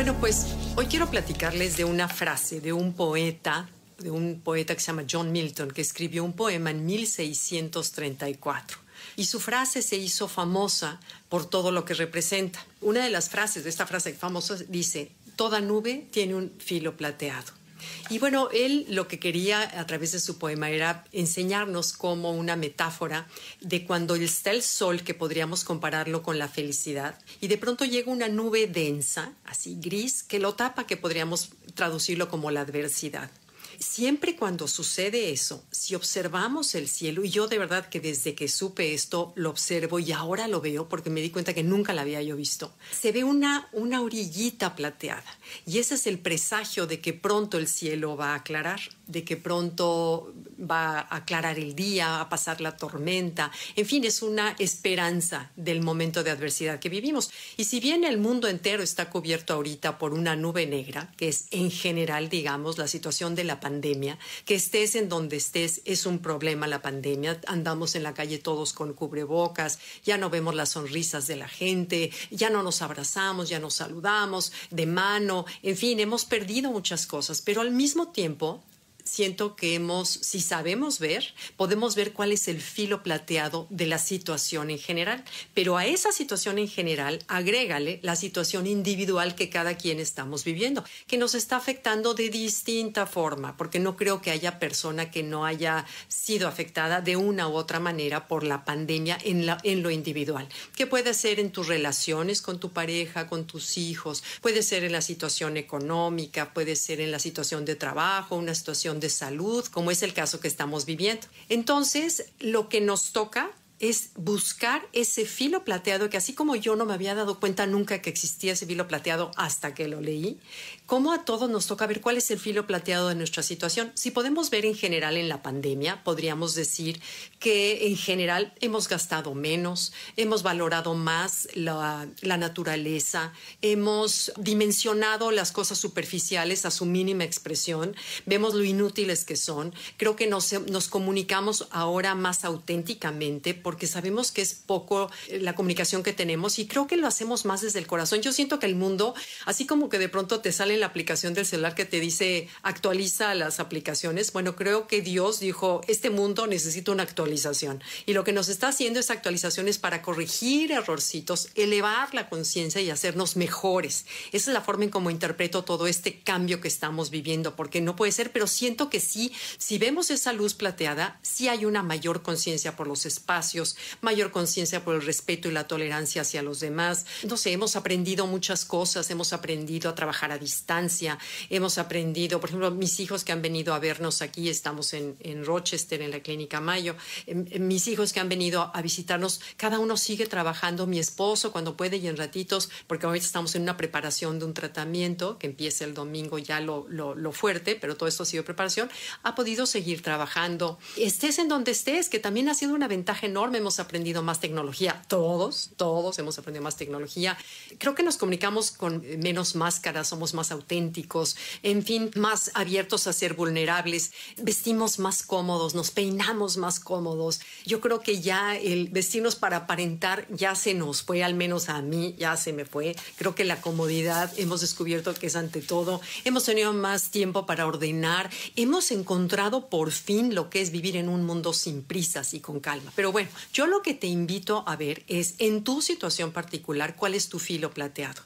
Bueno, pues hoy quiero platicarles de una frase de un poeta, de un poeta que se llama John Milton, que escribió un poema en 1634. Y su frase se hizo famosa por todo lo que representa. Una de las frases de esta frase famosa dice, toda nube tiene un filo plateado. Y bueno, él lo que quería a través de su poema era enseñarnos como una metáfora de cuando está el sol, que podríamos compararlo con la felicidad, y de pronto llega una nube densa, así gris, que lo tapa, que podríamos traducirlo como la adversidad siempre cuando sucede eso, si observamos el cielo, y yo de verdad que desde que supe esto lo observo y ahora lo veo porque me di cuenta que nunca la había yo visto, se ve una, una orillita plateada. Y ese es el presagio de que pronto el cielo va a aclarar, de que pronto va a aclarar el día, a pasar la tormenta, en fin, es una esperanza del momento de adversidad que vivimos. Y si bien el mundo entero está cubierto ahorita por una nube negra, que es en general, digamos, la situación de la pandemia, que estés en donde estés es un problema la pandemia. Andamos en la calle todos con cubrebocas, ya no vemos las sonrisas de la gente, ya no nos abrazamos, ya nos saludamos de mano, en fin, hemos perdido muchas cosas, pero al mismo tiempo siento que hemos, si sabemos ver, podemos ver cuál es el filo plateado de la situación en general. Pero a esa situación en general, agrégale la situación individual que cada quien estamos viviendo, que nos está afectando de distinta forma, porque no creo que haya persona que no haya sido afectada de una u otra manera por la pandemia en, lo individual, que puede ser en tus relaciones con tu pareja, con tus hijos, puede ser en la situación económica, puede ser en la situación de trabajo, una situación de salud, como es el caso que estamos viviendo. Entonces, lo que nos toca es buscar ese filo plateado que así como yo no me había dado cuenta nunca que existía ese filo plateado hasta que lo leí, como a todos nos toca ver cuál es el filo plateado de nuestra situación. Si podemos ver en general en la pandemia, podríamos decir que en general hemos gastado menos, hemos valorado más la, naturaleza, hemos dimensionado las cosas superficiales a su mínima expresión, vemos lo inútiles que son, creo que nos, nos comunicamos ahora más auténticamente porque sabemos que es poco eh, la comunicación que tenemos y creo que lo hacemos más desde el corazón. Yo siento que el mundo, así como que de pronto te sale la aplicación del celular que te dice actualiza las aplicaciones, bueno, creo que Dios dijo, este mundo necesita una actualización y lo que nos está haciendo es actualizaciones para corregir errorcitos, elevar la conciencia y hacernos mejores. Esa es la forma en cómo interpreto todo este cambio que estamos viviendo, porque no puede ser, pero siento que sí, si vemos esa luz plateada, sí hay una mayor conciencia por los espacios mayor conciencia por el respeto y la tolerancia hacia los demás. No sé, hemos aprendido muchas cosas, hemos aprendido a trabajar a distancia, hemos aprendido, por ejemplo, mis hijos que han venido a vernos aquí, estamos en, en Rochester, en la Clínica Mayo, em, em, mis hijos que han venido a visitarnos, cada uno sigue trabajando, mi esposo cuando puede y en ratitos, porque ahorita estamos en una preparación de un tratamiento que empieza el domingo ya lo, lo, lo fuerte, pero todo esto ha sido preparación, ha podido seguir trabajando. Estés en donde estés, que también ha sido una ventaja enorme hemos aprendido más tecnología, todos, todos hemos aprendido más tecnología. Creo que nos comunicamos con menos máscaras, somos más auténticos, en fin, más abiertos a ser vulnerables, vestimos más cómodos, nos peinamos más cómodos. Yo creo que ya el vestirnos para aparentar ya se nos fue, al menos a mí ya se me fue. Creo que la comodidad hemos descubierto que es ante todo. Hemos tenido más tiempo para ordenar, hemos encontrado por fin lo que es vivir en un mundo sin prisas y con calma. Pero bueno, yo lo que te invito a ver es en tu situación particular cuál es tu filo plateado.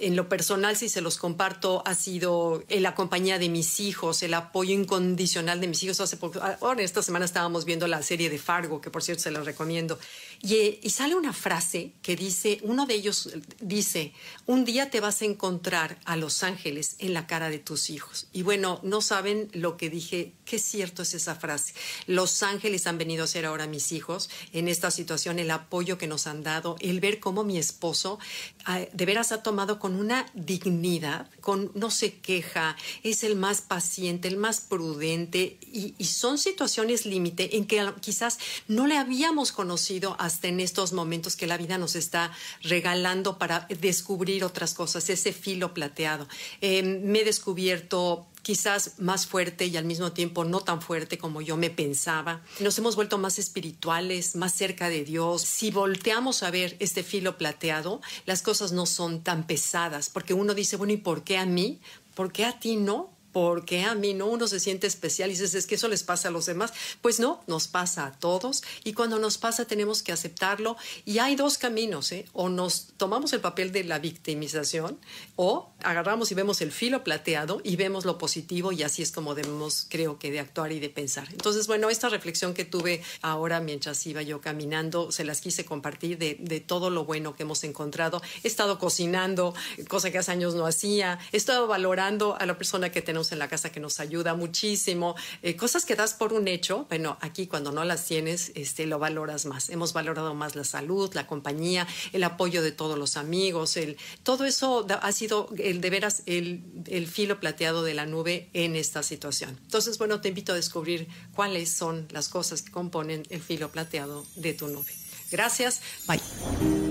En lo personal, si se los comparto, ha sido la compañía de mis hijos, el apoyo incondicional de mis hijos. Hace poco, ahora esta semana estábamos viendo la serie de Fargo, que por cierto se la recomiendo. Y, y sale una frase que dice, uno de ellos dice, un día te vas a encontrar a los ángeles en la cara de tus hijos. Y bueno, no saben lo que dije, qué cierto es esa frase. Los ángeles han venido a ser ahora mis hijos en esta situación, el apoyo que nos han dado, el ver cómo mi esposo ah, de veras ha tomado con una dignidad, con no se queja, es el más paciente, el más prudente y, son situaciones límite en que quizás no le habíamos conocido hasta en estos momentos que la vida nos está regalando para descubrir otras cosas, ese filo plateado. Eh, me he descubierto quizás más fuerte y al mismo tiempo no tan fuerte como yo me pensaba. Nos hemos vuelto más espirituales, más cerca de Dios. Si volteamos a ver este filo plateado, las cosas no son tan pesadas, porque uno dice, bueno, ¿y por qué a mí? ¿Por qué a ti no? Porque a mí no uno se siente especial y dices, es que eso les pasa a los demás. Pues no, nos pasa a todos y cuando nos pasa tenemos que aceptarlo y hay dos caminos, ¿eh? o nos tomamos el papel de la victimización o agarramos y vemos el filo plateado y vemos lo positivo y así es como debemos, creo que, de actuar y de pensar. Entonces, bueno, esta reflexión que tuve ahora mientras iba yo caminando, se las quise compartir de, de todo lo bueno que hemos encontrado. He estado cocinando, cosa que hace años no hacía, he estado valorando a la persona que tenemos en la casa que nos ayuda muchísimo, eh, cosas que das por un hecho, bueno, aquí cuando no las tienes, este, lo valoras más. Hemos valorado más la salud, la compañía, el apoyo de todos los amigos, el, todo eso ha sido el de veras el, el filo plateado de la nube en esta situación. Entonces, bueno, te invito a descubrir cuáles son las cosas que componen el filo plateado de tu nube. Gracias. Bye.